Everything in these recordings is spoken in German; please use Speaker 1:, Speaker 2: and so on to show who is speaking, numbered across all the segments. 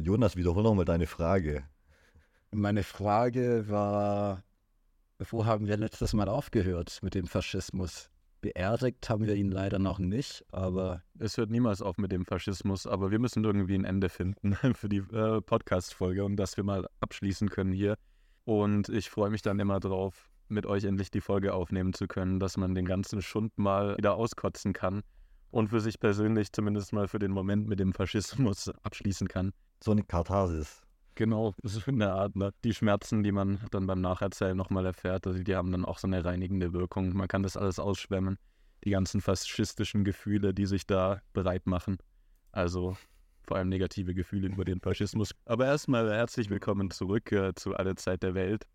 Speaker 1: Jonas, wiederhol nochmal deine Frage.
Speaker 2: Meine Frage war, wo haben wir letztes Mal aufgehört mit dem Faschismus? Beerdigt haben wir ihn leider noch nicht, aber.
Speaker 3: Es hört niemals auf mit dem Faschismus, aber wir müssen irgendwie ein Ende finden für die äh, Podcast-Folge und dass wir mal abschließen können hier. Und ich freue mich dann immer drauf, mit euch endlich die Folge aufnehmen zu können, dass man den ganzen Schund mal wieder auskotzen kann und für sich persönlich zumindest mal für den Moment mit dem Faschismus abschließen kann.
Speaker 1: So eine Katharsis.
Speaker 3: Genau, so eine Art, ne? die Schmerzen, die man dann beim Nacherzählen nochmal erfährt, also die haben dann auch so eine reinigende Wirkung. Man kann das alles ausschwemmen, die ganzen faschistischen Gefühle, die sich da bereit machen. Also vor allem negative Gefühle über den Faschismus. Aber erstmal herzlich willkommen zurück äh, zu Alle Zeit der Welt.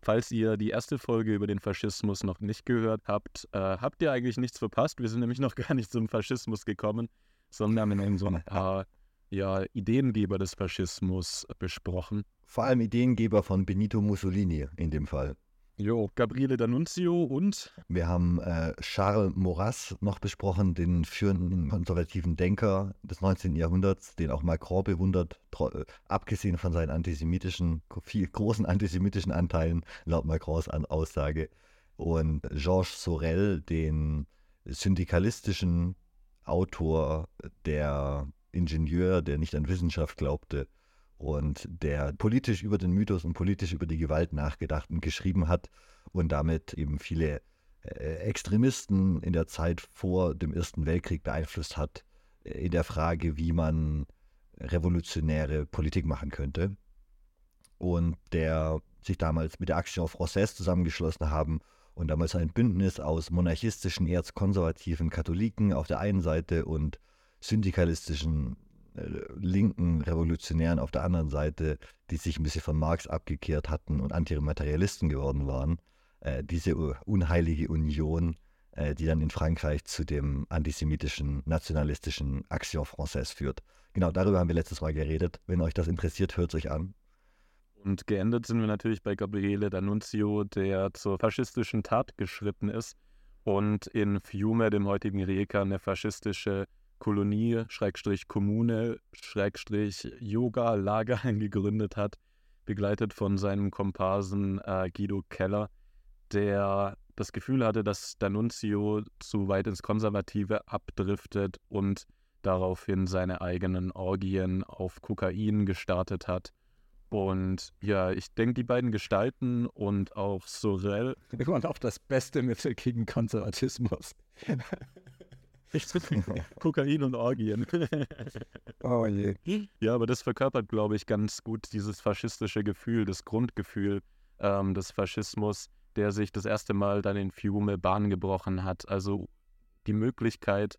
Speaker 3: Falls ihr die erste Folge über den Faschismus noch nicht gehört habt, äh, habt ihr eigentlich nichts verpasst. Wir sind nämlich noch gar nicht zum Faschismus gekommen, sondern haben so ein paar ja, Ideengeber des Faschismus besprochen.
Speaker 1: Vor allem Ideengeber von Benito Mussolini in dem Fall.
Speaker 3: Jo, Gabriele D'Annunzio und?
Speaker 1: Wir haben äh, Charles Maurras noch besprochen, den führenden konservativen Denker des 19. Jahrhunderts, den auch Macron bewundert, äh, abgesehen von seinen antisemitischen, viel, großen antisemitischen Anteilen, laut Macrons An Aussage. Und Georges Sorel, den syndikalistischen Autor, der Ingenieur, der nicht an Wissenschaft glaubte und der politisch über den Mythos und politisch über die Gewalt nachgedacht und geschrieben hat und damit eben viele äh, Extremisten in der Zeit vor dem Ersten Weltkrieg beeinflusst hat äh, in der Frage, wie man revolutionäre Politik machen könnte. Und der sich damals mit der Action Française zusammengeschlossen haben und damals ein Bündnis aus monarchistischen, erzkonservativen Katholiken auf der einen Seite und syndikalistischen äh, linken Revolutionären auf der anderen Seite, die sich ein bisschen von Marx abgekehrt hatten und Antimaterialisten geworden waren, äh, diese unheilige Union, äh, die dann in Frankreich zu dem antisemitischen, nationalistischen Action Française führt. Genau darüber haben wir letztes Mal geredet. Wenn euch das interessiert, hört es euch an.
Speaker 3: Und geendet sind wir natürlich bei Gabriele D'Annunzio, der zur faschistischen Tat geschritten ist und in Fiume, dem heutigen Rijeka, eine faschistische Kolonie, Schrägstrich Kommune, Schrägstrich Yoga-Lager gegründet hat, begleitet von seinem Komparsen äh, Guido Keller, der das Gefühl hatte, dass D'Annunzio zu weit ins Konservative abdriftet und daraufhin seine eigenen Orgien auf Kokain gestartet hat. Und ja, ich denke, die beiden Gestalten und auch Sorel.
Speaker 2: Und auch das beste Mittel gegen Konservatismus.
Speaker 3: Kokain und Orgien.
Speaker 2: oh je.
Speaker 3: Ja, aber das verkörpert, glaube ich, ganz gut dieses faschistische Gefühl, das Grundgefühl ähm, des Faschismus, der sich das erste Mal dann in Fiume Bahn gebrochen hat. Also die Möglichkeit,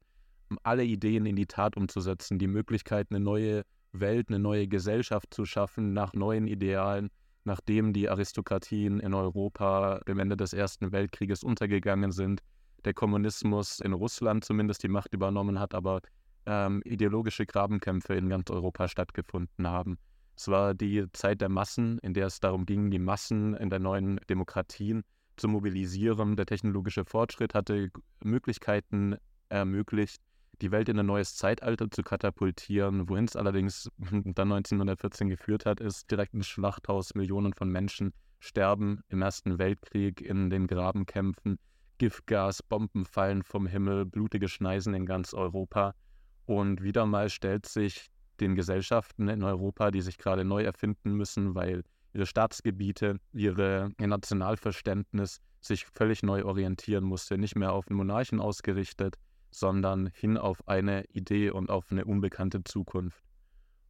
Speaker 3: alle Ideen in die Tat umzusetzen, die Möglichkeit, eine neue Welt, eine neue Gesellschaft zu schaffen nach neuen Idealen, nachdem die Aristokratien in Europa am Ende des Ersten Weltkrieges untergegangen sind der Kommunismus in Russland zumindest die Macht übernommen hat, aber ähm, ideologische Grabenkämpfe in ganz Europa stattgefunden haben. Es war die Zeit der Massen, in der es darum ging, die Massen in der neuen Demokratien zu mobilisieren. Der technologische Fortschritt hatte Möglichkeiten ermöglicht, die Welt in ein neues Zeitalter zu katapultieren. Wohin es allerdings dann 1914 geführt hat, ist direkt ein Schlachthaus. Millionen von Menschen sterben im Ersten Weltkrieg in den Grabenkämpfen. Giftgas, Bomben fallen vom Himmel, blutige Schneisen in ganz Europa. Und wieder mal stellt sich den Gesellschaften in Europa, die sich gerade neu erfinden müssen, weil ihre Staatsgebiete, ihre, ihr Nationalverständnis sich völlig neu orientieren musste, nicht mehr auf den Monarchen ausgerichtet, sondern hin auf eine Idee und auf eine unbekannte Zukunft.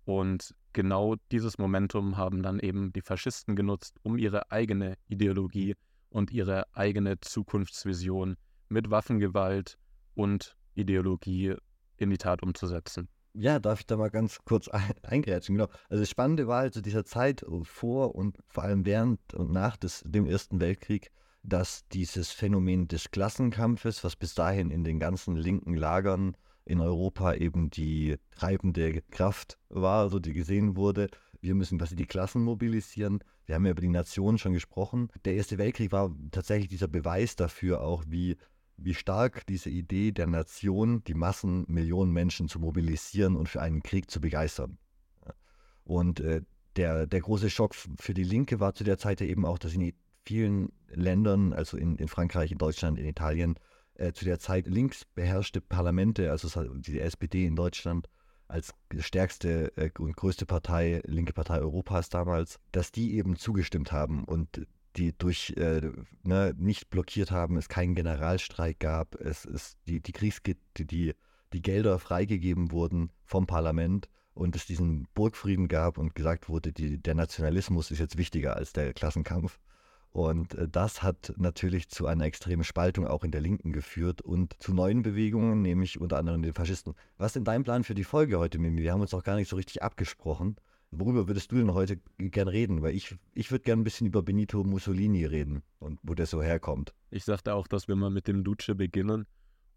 Speaker 3: Und genau dieses Momentum haben dann eben die Faschisten genutzt, um ihre eigene Ideologie und ihre eigene Zukunftsvision mit Waffengewalt und Ideologie in die Tat umzusetzen.
Speaker 1: Ja, darf ich da mal ganz kurz ein eingrätschen? Genau. Also das Spannende war halt zu dieser Zeit vor und vor allem während und nach des, dem Ersten Weltkrieg, dass dieses Phänomen des Klassenkampfes, was bis dahin in den ganzen linken Lagern in Europa eben die treibende Kraft war, so die gesehen wurde. Wir müssen quasi die Klassen mobilisieren. Wir haben ja über die Nation schon gesprochen. Der Erste Weltkrieg war tatsächlich dieser Beweis dafür auch, wie, wie stark diese Idee der Nation, die Massen, Millionen Menschen zu mobilisieren und für einen Krieg zu begeistern. Und äh, der, der große Schock für die Linke war zu der Zeit ja eben auch, dass in vielen Ländern, also in, in Frankreich, in Deutschland, in Italien, äh, zu der Zeit links beherrschte Parlamente, also die SPD in Deutschland als stärkste äh, und größte Partei, linke Partei Europas damals, dass die eben zugestimmt haben und die durch äh, ne, nicht blockiert haben, es keinen Generalstreik gab, es ist die, die Kriegsge die, die Gelder freigegeben wurden vom Parlament und es diesen Burgfrieden gab und gesagt wurde, die, der Nationalismus ist jetzt wichtiger als der Klassenkampf. Und äh, das hat natürlich zu einer extremen Spaltung auch in der Linken geführt und zu neuen Bewegungen, nämlich unter anderem den Faschisten. Was ist denn dein Plan für die Folge heute, Mimi? Wir haben uns auch gar nicht so richtig abgesprochen. Worüber würdest du denn heute gern reden? Weil ich, ich würde gern ein bisschen über Benito Mussolini reden und wo der so herkommt.
Speaker 3: Ich sagte auch, dass wir mal mit dem Duce beginnen.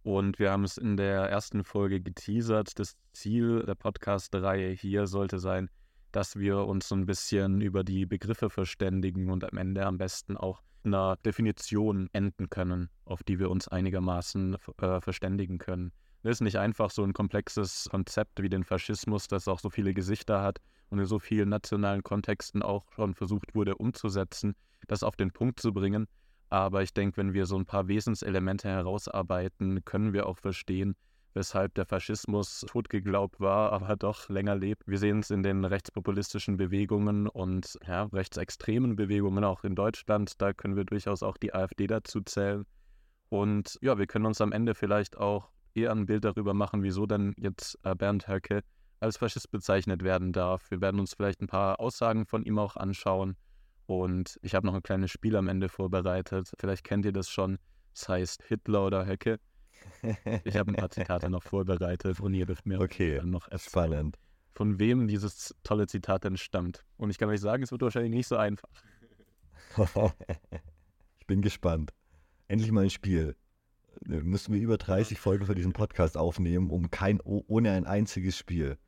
Speaker 3: Und wir haben es in der ersten Folge geteasert. Das Ziel der Podcast-Reihe hier sollte sein, dass wir uns so ein bisschen über die Begriffe verständigen und am Ende am besten auch einer Definition enden können, auf die wir uns einigermaßen äh, verständigen können. Das ist nicht einfach so ein komplexes Konzept wie den Faschismus, das auch so viele Gesichter hat und in so vielen nationalen Kontexten auch schon versucht wurde umzusetzen, das auf den Punkt zu bringen. Aber ich denke, wenn wir so ein paar Wesenselemente herausarbeiten, können wir auch verstehen, weshalb der Faschismus totgeglaubt war, aber doch länger lebt. Wir sehen es in den rechtspopulistischen Bewegungen und ja, rechtsextremen Bewegungen auch in Deutschland. Da können wir durchaus auch die AfD dazu zählen. Und ja, wir können uns am Ende vielleicht auch eher ein Bild darüber machen, wieso denn jetzt äh, Bernd Höcke als Faschist bezeichnet werden darf. Wir werden uns vielleicht ein paar Aussagen von ihm auch anschauen. Und ich habe noch ein kleines Spiel am Ende vorbereitet. Vielleicht kennt ihr das schon. Es das heißt Hitler oder Höcke. Ich habe ein paar Zitate noch vorbereitet und ihr dürft mir
Speaker 1: okay.
Speaker 3: noch
Speaker 1: erzählen, Spannend.
Speaker 3: von wem dieses tolle Zitat denn stammt. Und ich kann euch sagen, es wird wahrscheinlich nicht so einfach.
Speaker 1: ich bin gespannt. Endlich mal ein Spiel. Müssen wir über 30 Folgen für diesen Podcast aufnehmen, um kein, ohne ein einziges Spiel.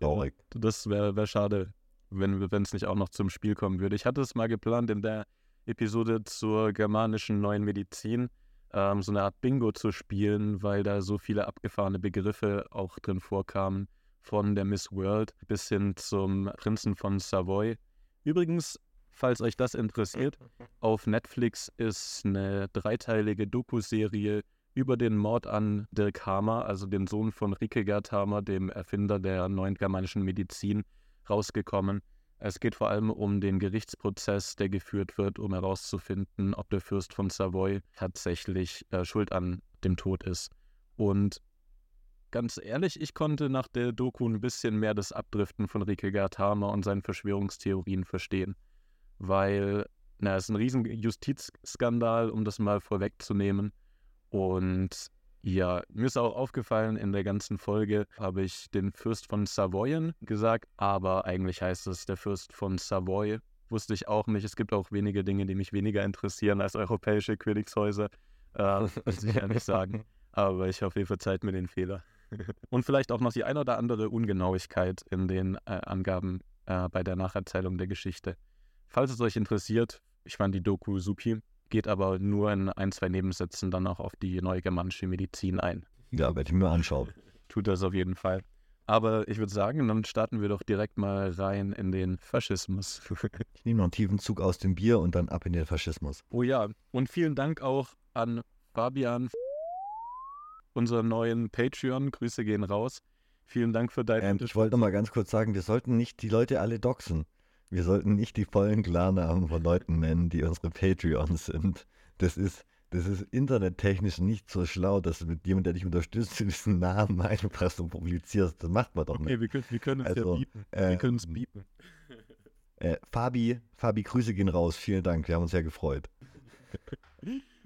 Speaker 3: Traurig. Ja, das wäre wär schade, wenn es nicht auch noch zum Spiel kommen würde. Ich hatte es mal geplant in der Episode zur germanischen neuen Medizin ähm, so eine Art Bingo zu spielen, weil da so viele abgefahrene Begriffe auch drin vorkamen, von der Miss World bis hin zum Prinzen von Savoy. Übrigens, falls euch das interessiert, auf Netflix ist eine dreiteilige Doku-Serie über den Mord an Dirk Hamer, also den Sohn von Rikegard Hamer, dem Erfinder der neuen germanischen Medizin, rausgekommen. Es geht vor allem um den Gerichtsprozess, der geführt wird, um herauszufinden, ob der Fürst von Savoy tatsächlich äh, schuld an dem Tod ist. Und ganz ehrlich, ich konnte nach der Doku ein bisschen mehr das Abdriften von Rike Gerthamer und seinen Verschwörungstheorien verstehen. Weil, na, es ist ein riesen Justizskandal, um das mal vorwegzunehmen. Und ja, mir ist auch aufgefallen, in der ganzen Folge habe ich den Fürst von Savoyen gesagt, aber eigentlich heißt es der Fürst von Savoy. Wusste ich auch nicht. Es gibt auch wenige Dinge, die mich weniger interessieren als europäische Königshäuser. Äh, muss ich ehrlich sagen. Aber ich hoffe, ihr verzeiht mir den Fehler. Und vielleicht auch noch die ein oder andere Ungenauigkeit in den äh, Angaben äh, bei der Nacherzählung der Geschichte. Falls es euch interessiert, ich fand die Doku supi geht aber nur in ein, zwei Nebensätzen dann auch auf die neue germanische Medizin ein.
Speaker 1: Ja, werde ich mir anschauen.
Speaker 3: Tut das auf jeden Fall. Aber ich würde sagen, dann starten wir doch direkt mal rein in den Faschismus.
Speaker 1: ich nehme noch einen tiefen Zug aus dem Bier und dann ab in den Faschismus.
Speaker 3: Oh ja, und vielen Dank auch an Fabian, unseren neuen Patreon. Grüße gehen raus. Vielen Dank für deine
Speaker 1: ähm, Ich wollte noch mal ganz kurz sagen, wir sollten nicht die Leute alle doxen. Wir sollten nicht die vollen Klarnamen von Leuten nennen, die unsere Patreons sind. Das ist, das ist internettechnisch nicht so schlau, dass du mit jemandem, der dich unterstützt, diesen Namen einfach so publizierst. Das macht man doch nicht.
Speaker 3: Okay, wir können, wir können es also, ja bieten. Wir äh, können es bieten.
Speaker 1: Äh, Fabi, Fabi, Grüße gehen raus. Vielen Dank. Wir haben uns sehr gefreut.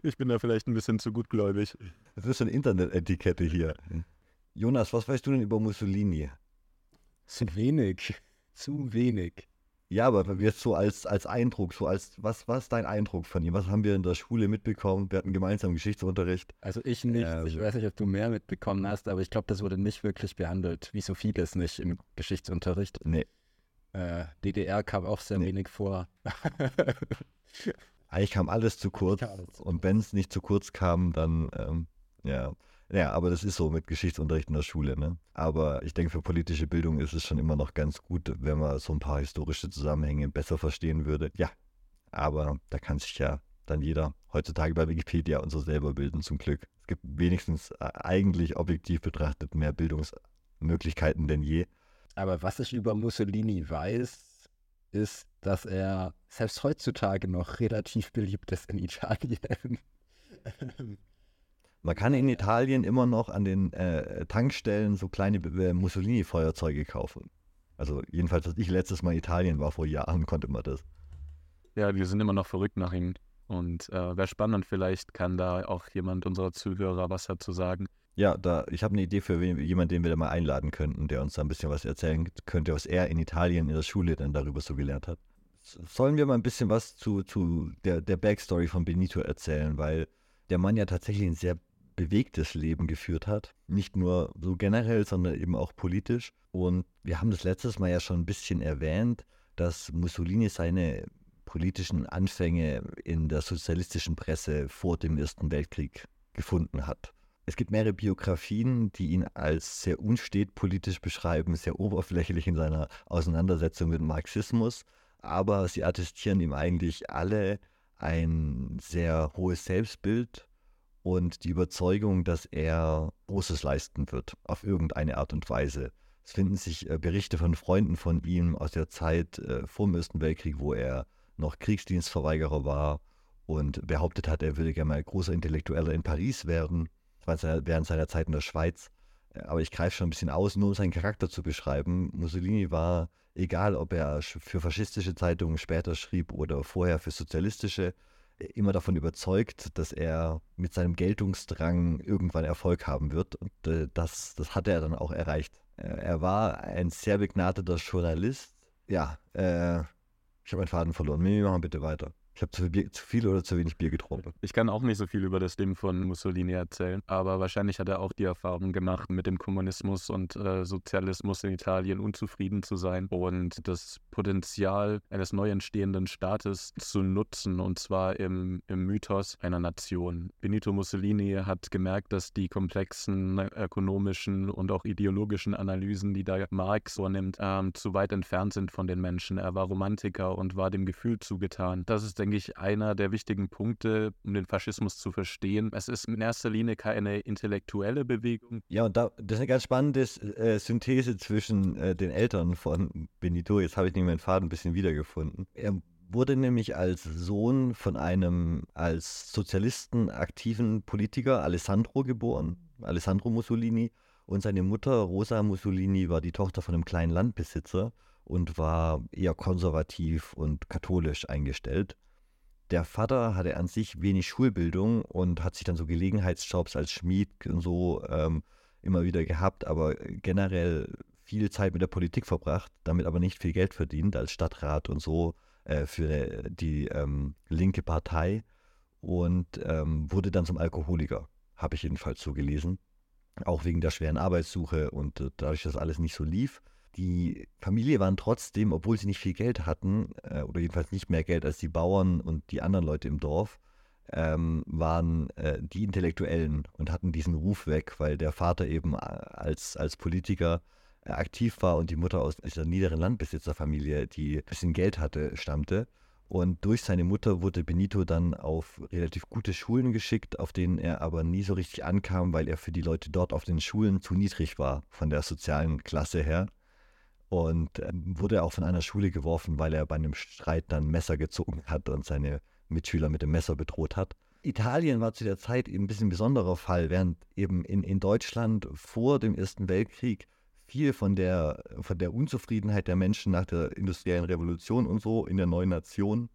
Speaker 3: Ich bin da vielleicht ein bisschen zu gutgläubig.
Speaker 1: Das ist so eine Internetetikette hier. Jonas, was weißt du denn über Mussolini?
Speaker 2: Zu wenig. Zu wenig.
Speaker 1: Ja, aber jetzt so als, als Eindruck, so als, was, was ist dein Eindruck von ihm? Was haben wir in der Schule mitbekommen? Wir hatten gemeinsam Geschichtsunterricht.
Speaker 2: Also ich nicht. Äh, ich weiß nicht, ob du mehr mitbekommen hast, aber ich glaube, das wurde nicht wirklich behandelt, wie so vieles nicht im Geschichtsunterricht.
Speaker 1: Nee.
Speaker 2: Äh, DDR kam auch sehr nee. wenig vor.
Speaker 1: Eigentlich kam alles zu kurz. Alles zu und wenn es nicht zu kurz kam, dann, ähm, ja. Ja, aber das ist so mit Geschichtsunterricht in der Schule. Ne? Aber ich denke, für politische Bildung ist es schon immer noch ganz gut, wenn man so ein paar historische Zusammenhänge besser verstehen würde. Ja, aber da kann sich ja dann jeder heutzutage bei Wikipedia und so selber bilden, zum Glück. Es gibt wenigstens äh, eigentlich objektiv betrachtet mehr Bildungsmöglichkeiten denn je.
Speaker 2: Aber was ich über Mussolini weiß, ist, dass er selbst heutzutage noch relativ beliebt ist in Italien.
Speaker 1: Man kann in Italien immer noch an den äh, Tankstellen so kleine äh, Mussolini-Feuerzeuge kaufen. Also jedenfalls, als ich letztes Mal in Italien war, vor Jahren, konnte man das.
Speaker 3: Ja, die sind immer noch verrückt nach ihm. Und äh, wäre spannend, vielleicht kann da auch jemand unserer Zuhörer was dazu sagen.
Speaker 1: Ja, da, ich habe eine Idee für jemanden, den wir da mal einladen könnten, der uns da ein bisschen was erzählen könnte, was er in Italien in der Schule dann darüber so gelernt hat. Sollen wir mal ein bisschen was zu, zu der, der Backstory von Benito erzählen, weil der Mann ja tatsächlich ein sehr bewegtes Leben geführt hat. Nicht nur so generell, sondern eben auch politisch. Und wir haben das letztes Mal ja schon ein bisschen erwähnt, dass Mussolini seine politischen Anfänge in der sozialistischen Presse vor dem Ersten Weltkrieg gefunden hat. Es gibt mehrere Biografien, die ihn als sehr unstet politisch beschreiben, sehr oberflächlich in seiner Auseinandersetzung mit Marxismus, aber sie attestieren ihm eigentlich alle ein sehr hohes Selbstbild und die Überzeugung, dass er Großes leisten wird, auf irgendeine Art und Weise. Es finden sich äh, Berichte von Freunden von ihm aus der Zeit äh, vor dem Ersten Weltkrieg, wo er noch Kriegsdienstverweigerer war und behauptet hat, er würde gerne mal großer Intellektueller in Paris werden. Während seiner Zeit in der Schweiz. Aber ich greife schon ein bisschen aus, nur um seinen Charakter zu beschreiben. Mussolini war, egal ob er für faschistische Zeitungen später schrieb oder vorher für sozialistische, immer davon überzeugt, dass er mit seinem Geltungsdrang irgendwann Erfolg haben wird. Und äh, das, das hat er dann auch erreicht. Er war ein sehr begnadeter Journalist. Ja, äh, ich habe meinen Faden verloren. Mimi, machen bitte weiter. Ich habe zu, zu, viel oder zu wenig Bier getrunken.
Speaker 3: Ich kann auch nicht so viel über das Leben von Mussolini erzählen, aber wahrscheinlich hat er auch die Erfahrung gemacht, mit dem Kommunismus und äh, Sozialismus in Italien unzufrieden zu sein und das Potenzial eines neu entstehenden Staates zu nutzen, und zwar im, im Mythos einer Nation. Benito Mussolini hat gemerkt, dass die komplexen ökonomischen und auch ideologischen Analysen, die da Marx vornimmt, ähm, zu weit entfernt sind von den Menschen. Er war Romantiker und war dem Gefühl zugetan. Das ist der denke ich, einer der wichtigen Punkte, um den Faschismus zu verstehen. Es ist in erster Linie keine intellektuelle Bewegung.
Speaker 1: Ja, und da, das ist eine ganz spannende äh, Synthese zwischen äh, den Eltern von Benito. Jetzt habe ich nämlich meinen Faden ein bisschen wiedergefunden. Er wurde nämlich als Sohn von einem als Sozialisten aktiven Politiker Alessandro geboren, Alessandro Mussolini. Und seine Mutter Rosa Mussolini war die Tochter von einem kleinen Landbesitzer und war eher konservativ und katholisch eingestellt. Der Vater hatte an sich wenig Schulbildung und hat sich dann so Gelegenheitsjobs als Schmied und so ähm, immer wieder gehabt, aber generell viel Zeit mit der Politik verbracht, damit aber nicht viel Geld verdient als Stadtrat und so äh, für die ähm, linke Partei und ähm, wurde dann zum Alkoholiker, habe ich jedenfalls so gelesen. Auch wegen der schweren Arbeitssuche und äh, dadurch, dass alles nicht so lief. Die Familie waren trotzdem, obwohl sie nicht viel Geld hatten, äh, oder jedenfalls nicht mehr Geld als die Bauern und die anderen Leute im Dorf, ähm, waren äh, die Intellektuellen und hatten diesen Ruf weg, weil der Vater eben äh, als, als Politiker äh, aktiv war und die Mutter aus dieser niederen Landbesitzerfamilie, die ein bisschen Geld hatte, stammte. Und durch seine Mutter wurde Benito dann auf relativ gute Schulen geschickt, auf denen er aber nie so richtig ankam, weil er für die Leute dort auf den Schulen zu niedrig war von der sozialen Klasse her und ähm, wurde auch von einer Schule geworfen, weil er bei einem Streit dann Messer gezogen hat und seine Mitschüler mit dem Messer bedroht hat. Italien war zu der Zeit eben ein bisschen ein besonderer Fall, während eben in, in Deutschland vor dem Ersten Weltkrieg viel von der, von der Unzufriedenheit der Menschen nach der industriellen Revolution und so in der neuen Nation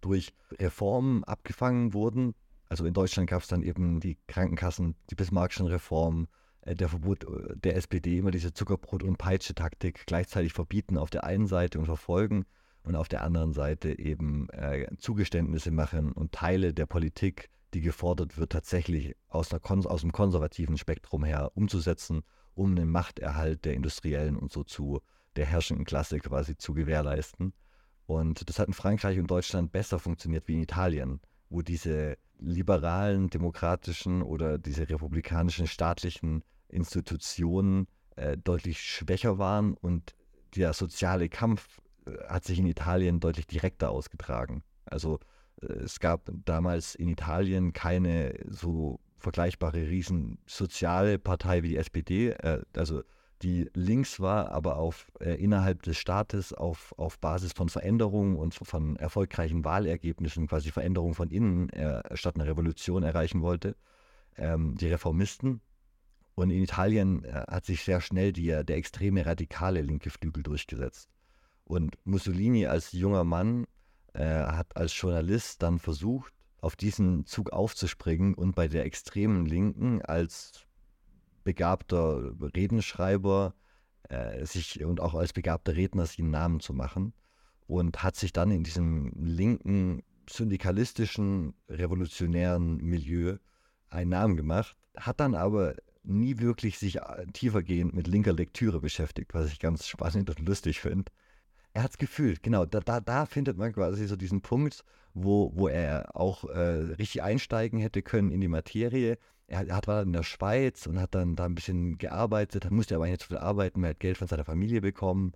Speaker 1: durch Reformen abgefangen wurden. Also in Deutschland gab es dann eben die Krankenkassen, die Bismarckschen Reformen, der Verbot äh, der SPD immer diese Zuckerbrot- und Peitsche-Taktik gleichzeitig verbieten auf der einen Seite und verfolgen und auf der anderen Seite eben äh, Zugeständnisse machen und Teile der Politik, die gefordert wird, tatsächlich aus, aus dem konservativen Spektrum her umzusetzen, um den Machterhalt der Industriellen und so zu der herrschenden Klasse quasi zu gewährleisten. Und das hat in Frankreich und Deutschland besser funktioniert wie in Italien, wo diese liberalen, demokratischen oder diese republikanischen staatlichen Institutionen äh, deutlich schwächer waren und der soziale Kampf äh, hat sich in Italien deutlich direkter ausgetragen. Also äh, es gab damals in Italien keine so vergleichbare riesen soziale Partei wie die SPD, äh, also die links war, aber auf, innerhalb des Staates auf, auf Basis von Veränderungen und von erfolgreichen Wahlergebnissen, quasi Veränderungen von innen statt einer Revolution erreichen wollte, ähm, die Reformisten. Und in Italien äh, hat sich sehr schnell die, der extreme radikale linke Flügel durchgesetzt. Und Mussolini als junger Mann äh, hat als Journalist dann versucht, auf diesen Zug aufzuspringen und bei der extremen Linken als begabter Redenschreiber äh, sich und auch als begabter Redner sich einen Namen zu machen und hat sich dann in diesem linken, syndikalistischen, revolutionären Milieu einen Namen gemacht, hat dann aber nie wirklich sich äh, tiefergehend mit linker Lektüre beschäftigt, was ich ganz spannend und lustig finde. Er hat es gefühlt, genau, da, da, da findet man quasi so diesen Punkt, wo, wo er auch äh, richtig einsteigen hätte können in die Materie, er hat, war in der Schweiz und hat dann da ein bisschen gearbeitet, musste aber nicht so viel arbeiten, er hat Geld von seiner Familie bekommen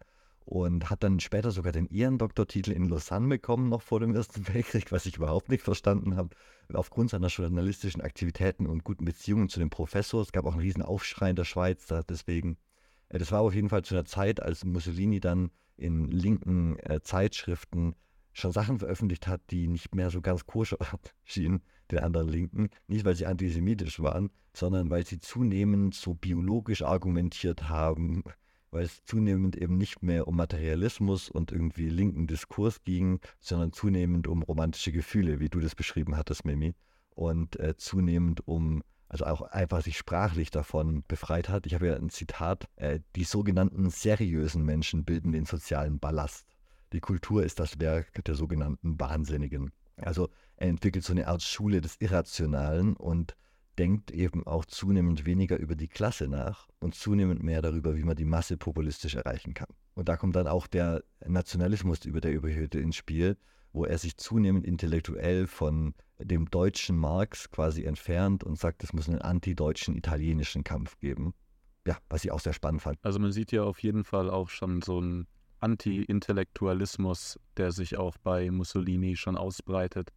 Speaker 1: und hat dann später sogar den Ehrendoktortitel in Lausanne bekommen, noch vor dem Ersten Weltkrieg, was ich überhaupt nicht verstanden habe, aufgrund seiner journalistischen Aktivitäten und guten Beziehungen zu dem Professor. Es gab auch einen riesen Aufschrei in der Schweiz, deswegen. Äh, das war auf jeden Fall zu einer Zeit, als Mussolini dann in linken äh, Zeitschriften schon Sachen veröffentlicht hat, die nicht mehr so ganz koscher schienen den anderen Linken, nicht weil sie antisemitisch waren, sondern weil sie zunehmend so biologisch argumentiert haben, weil es zunehmend eben nicht mehr um Materialismus und irgendwie linken Diskurs ging, sondern zunehmend um romantische Gefühle, wie du das beschrieben hattest, Mimi, und äh, zunehmend um also auch einfach sich sprachlich davon befreit hat. Ich habe ja ein Zitat, äh, die sogenannten seriösen Menschen bilden den sozialen Ballast. Die Kultur ist das Werk der sogenannten Wahnsinnigen. Also er entwickelt so eine Art Schule des Irrationalen und denkt eben auch zunehmend weniger über die Klasse nach und zunehmend mehr darüber, wie man die Masse populistisch erreichen kann. Und da kommt dann auch der Nationalismus über der Überhöhte ins Spiel, wo er sich zunehmend intellektuell von dem deutschen Marx quasi entfernt und sagt, es muss einen antideutschen italienischen Kampf geben. Ja, was ich auch sehr spannend fand.
Speaker 3: Also man sieht ja auf jeden Fall auch schon so einen Anti-Intellektualismus, der sich auch bei Mussolini schon ausbreitet.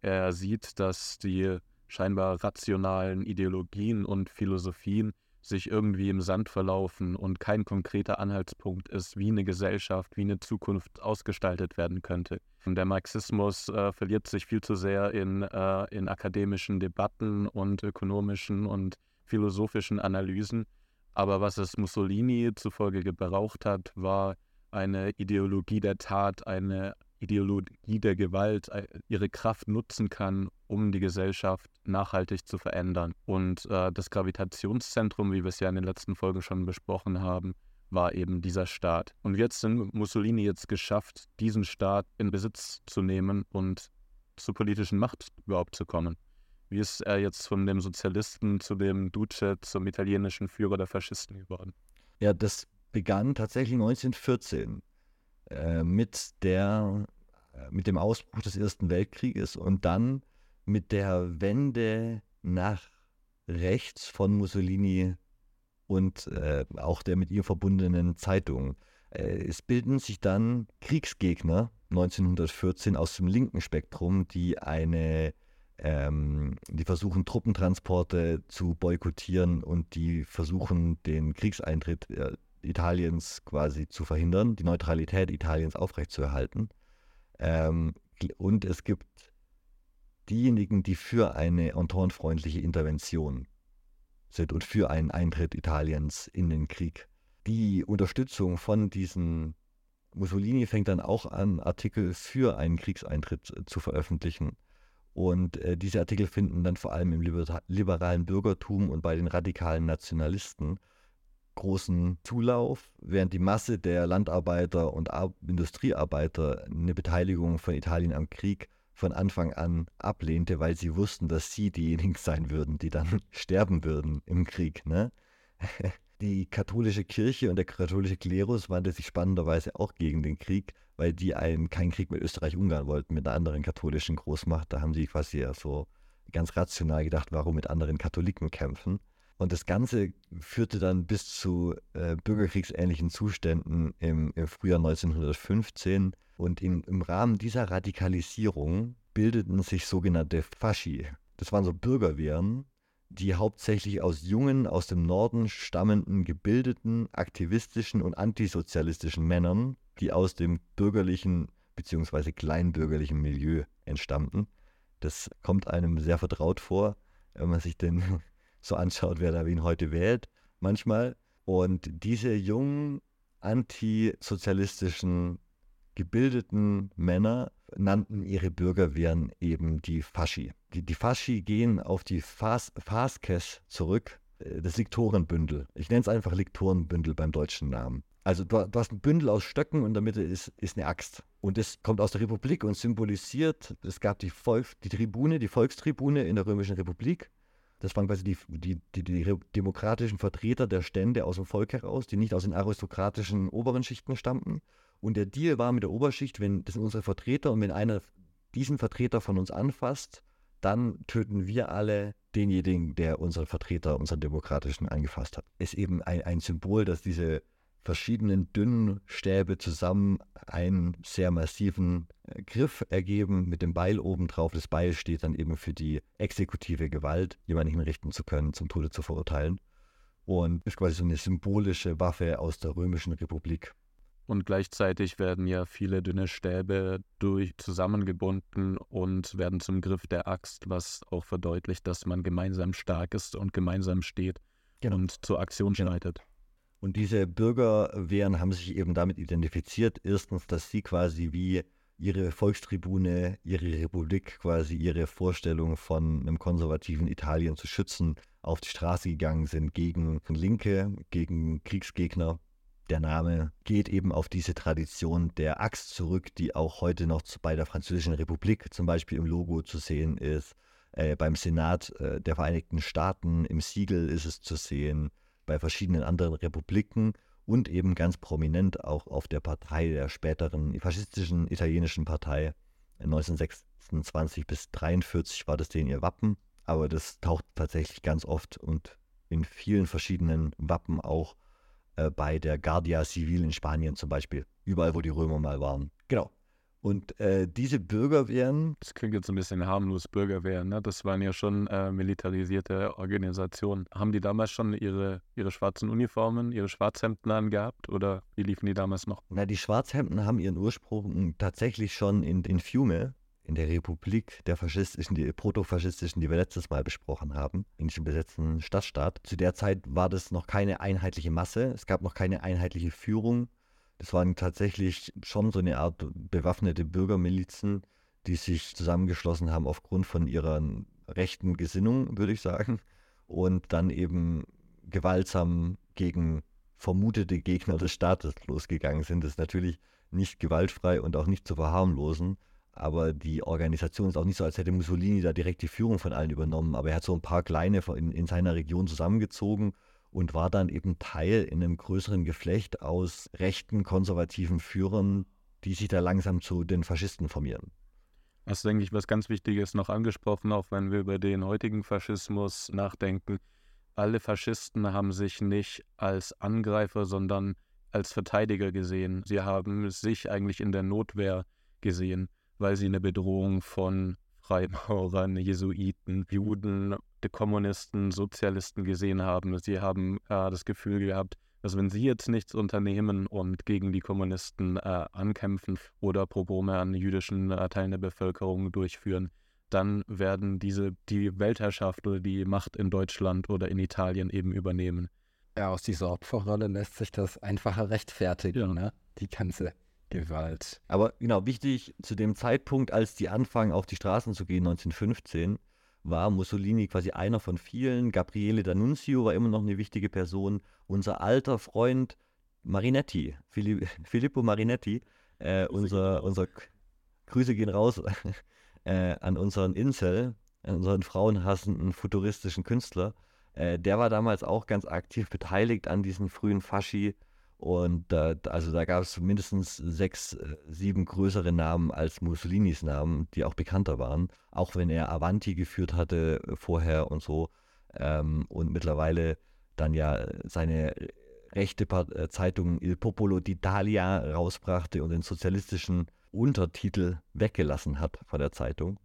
Speaker 3: Er sieht, dass die scheinbar rationalen Ideologien und Philosophien sich irgendwie im Sand verlaufen und kein konkreter Anhaltspunkt ist, wie eine Gesellschaft, wie eine Zukunft ausgestaltet werden könnte. Und der Marxismus äh, verliert sich viel zu sehr in, äh, in akademischen Debatten und ökonomischen und philosophischen Analysen. Aber was es Mussolini zufolge gebraucht hat, war eine Ideologie der Tat, eine Ideologie der Gewalt äh, ihre Kraft nutzen kann, um die Gesellschaft nachhaltig zu verändern. Und äh, das Gravitationszentrum, wie wir es ja in den letzten Folgen schon besprochen haben, war eben dieser Staat. Und jetzt sind Mussolini jetzt geschafft, diesen Staat in Besitz zu nehmen und zur politischen Macht überhaupt zu kommen. Wie ist er jetzt von dem Sozialisten zu dem Duce zum italienischen Führer der Faschisten geworden?
Speaker 1: Ja, das begann tatsächlich 1914 äh, mit, der, mit dem Ausbruch des Ersten Weltkrieges und dann mit der Wende nach rechts von Mussolini und äh, auch der mit ihr verbundenen Zeitung. Äh, es bilden sich dann Kriegsgegner 1914 aus dem linken Spektrum, die eine ähm, die versuchen Truppentransporte zu boykottieren und die versuchen den Kriegseintritt äh, Italiens quasi zu verhindern, die Neutralität Italiens aufrechtzuerhalten. Ähm, und es gibt diejenigen, die für eine ententefreundliche Intervention sind und für einen Eintritt Italiens in den Krieg. Die Unterstützung von diesen Mussolini fängt dann auch an, Artikel für einen Kriegseintritt äh, zu veröffentlichen. Und äh, diese Artikel finden dann vor allem im liberalen Bürgertum und bei den radikalen Nationalisten großen Zulauf, während die Masse der Landarbeiter und Ar Industriearbeiter eine Beteiligung von Italien am Krieg von Anfang an ablehnte, weil sie wussten, dass sie diejenigen sein würden, die dann sterben würden im Krieg. Ne? Die katholische Kirche und der katholische Klerus wandte sich spannenderweise auch gegen den Krieg, weil die einen, keinen Krieg mit Österreich-Ungarn wollten, mit einer anderen katholischen Großmacht. Da haben sie quasi ja so ganz rational gedacht, warum mit anderen Katholiken kämpfen. Und das Ganze führte dann bis zu äh, bürgerkriegsähnlichen Zuständen im, im Frühjahr 1915. Und in, im Rahmen dieser Radikalisierung bildeten sich sogenannte Fasci. Das waren so Bürgerwehren, die hauptsächlich aus jungen, aus dem Norden stammenden, gebildeten, aktivistischen und antisozialistischen Männern, die aus dem bürgerlichen bzw. kleinbürgerlichen Milieu entstammten. Das kommt einem sehr vertraut vor, wenn man sich den so anschaut, wer da wen heute wählt, manchmal. Und diese jungen, antisozialistischen, gebildeten Männer nannten ihre Bürgerwehren eben die Fasci. Die, die Fasci gehen auf die Fas, Faskes zurück, äh, das Liktorenbündel. Ich nenne es einfach Liktorenbündel beim deutschen Namen. Also du, du, hast ein Bündel aus Stöcken und in der Mitte ist, ist eine Axt. Und das kommt aus der Republik und symbolisiert, es gab die, Volk, die Tribune, die Volkstribune in der Römischen Republik. Das waren quasi die, die, die, die, demokratischen Vertreter der Stände aus dem Volk heraus, die nicht aus den aristokratischen oberen Schichten stammten. Und der Deal war mit der Oberschicht, wenn das sind unsere Vertreter und wenn einer diesen Vertreter von uns anfasst, dann töten wir alle denjenigen, der unseren Vertreter, unseren demokratischen angefasst hat. Ist eben ein, ein Symbol, dass diese verschiedenen dünnen Stäbe zusammen einen sehr massiven äh, Griff ergeben mit dem Beil obendrauf. Das Beil steht dann eben für die exekutive Gewalt, jemanden hinrichten zu können, zum Tode zu verurteilen. Und ist quasi so eine symbolische Waffe aus der Römischen Republik.
Speaker 3: Und gleichzeitig werden ja viele dünne Stäbe durch zusammengebunden und werden zum Griff der Axt, was auch verdeutlicht, dass man gemeinsam stark ist und gemeinsam steht genau. und zur Aktion genau. schreitet.
Speaker 1: Und diese Bürgerwehren haben sich eben damit identifiziert, erstens, dass sie quasi wie ihre Volkstribune, ihre Republik, quasi ihre Vorstellung von einem konservativen Italien zu schützen, auf die Straße gegangen sind gegen Linke, gegen Kriegsgegner. Der Name geht eben auf diese Tradition der Axt zurück, die auch heute noch bei der Französischen Republik zum Beispiel im Logo zu sehen ist. Äh, beim Senat äh, der Vereinigten Staaten im Siegel ist es zu sehen bei verschiedenen anderen Republiken und eben ganz prominent auch auf der Partei der späteren faschistischen italienischen Partei 1926 bis 1943 war das denen ihr Wappen, aber das taucht tatsächlich ganz oft und in vielen verschiedenen Wappen auch äh, bei der Guardia Civil in Spanien zum Beispiel, überall wo die Römer mal waren. Genau. Und äh, diese Bürgerwehren.
Speaker 3: Das klingt jetzt ein bisschen harmlos, Bürgerwehren, ne? Das waren ja schon äh, militarisierte Organisationen. Haben die damals schon ihre, ihre schwarzen Uniformen, ihre Schwarzhemden angehabt oder wie liefen die damals noch?
Speaker 1: Na, die Schwarzhemden haben ihren Ursprung tatsächlich schon in, in Fiume, in der Republik der faschistischen, die protofaschistischen, die wir letztes Mal besprochen haben, in diesem besetzten Stadtstaat. Zu der Zeit war das noch keine einheitliche Masse, es gab noch keine einheitliche Führung das waren tatsächlich schon so eine Art bewaffnete Bürgermilizen, die sich zusammengeschlossen haben aufgrund von ihrer rechten Gesinnung, würde ich sagen, und dann eben gewaltsam gegen vermutete Gegner des Staates losgegangen sind. Das ist natürlich nicht gewaltfrei und auch nicht zu verharmlosen, aber die Organisation ist auch nicht so, als hätte Mussolini da direkt die Führung von allen übernommen, aber er hat so ein paar kleine in, in seiner Region zusammengezogen und war dann eben Teil in einem größeren Geflecht aus rechten, konservativen Führern, die sich da langsam zu den Faschisten formieren.
Speaker 3: Das ist, denke ich, was ganz Wichtiges noch angesprochen, auch wenn wir über den heutigen Faschismus nachdenken. Alle Faschisten haben sich nicht als Angreifer, sondern als Verteidiger gesehen. Sie haben sich eigentlich in der Notwehr gesehen, weil sie eine Bedrohung von Freimaurern, Jesuiten, Juden, Kommunisten, Sozialisten gesehen haben. Sie haben äh, das Gefühl gehabt, dass wenn sie jetzt nichts unternehmen und gegen die Kommunisten äh, ankämpfen oder Pogrome an jüdischen äh, Teilen der Bevölkerung durchführen, dann werden diese die Weltherrschaft oder die Macht in Deutschland oder in Italien eben übernehmen.
Speaker 2: Ja, aus dieser Opferrolle lässt sich das einfacher rechtfertigen, ja. ne? Die ganze Gewalt.
Speaker 1: Aber genau, wichtig zu dem Zeitpunkt, als die anfangen, auf die Straßen zu gehen, 1915, war Mussolini quasi einer von vielen. Gabriele D'Annunzio war immer noch eine wichtige Person. Unser alter Freund Marinetti, Filippo Marinetti, äh, unser, unser Grüße gehen raus äh, an unseren Insel, an unseren frauenhassenden futuristischen Künstler. Äh, der war damals auch ganz aktiv beteiligt an diesen frühen Fasci. Und äh, also da gab es mindestens sechs, äh, sieben größere Namen als Mussolinis Namen, die auch bekannter waren. Auch wenn er Avanti geführt hatte äh, vorher und so. Ähm, und mittlerweile dann ja seine rechte äh, Zeitung Il Popolo d'Italia rausbrachte und den sozialistischen Untertitel weggelassen hat von der Zeitung.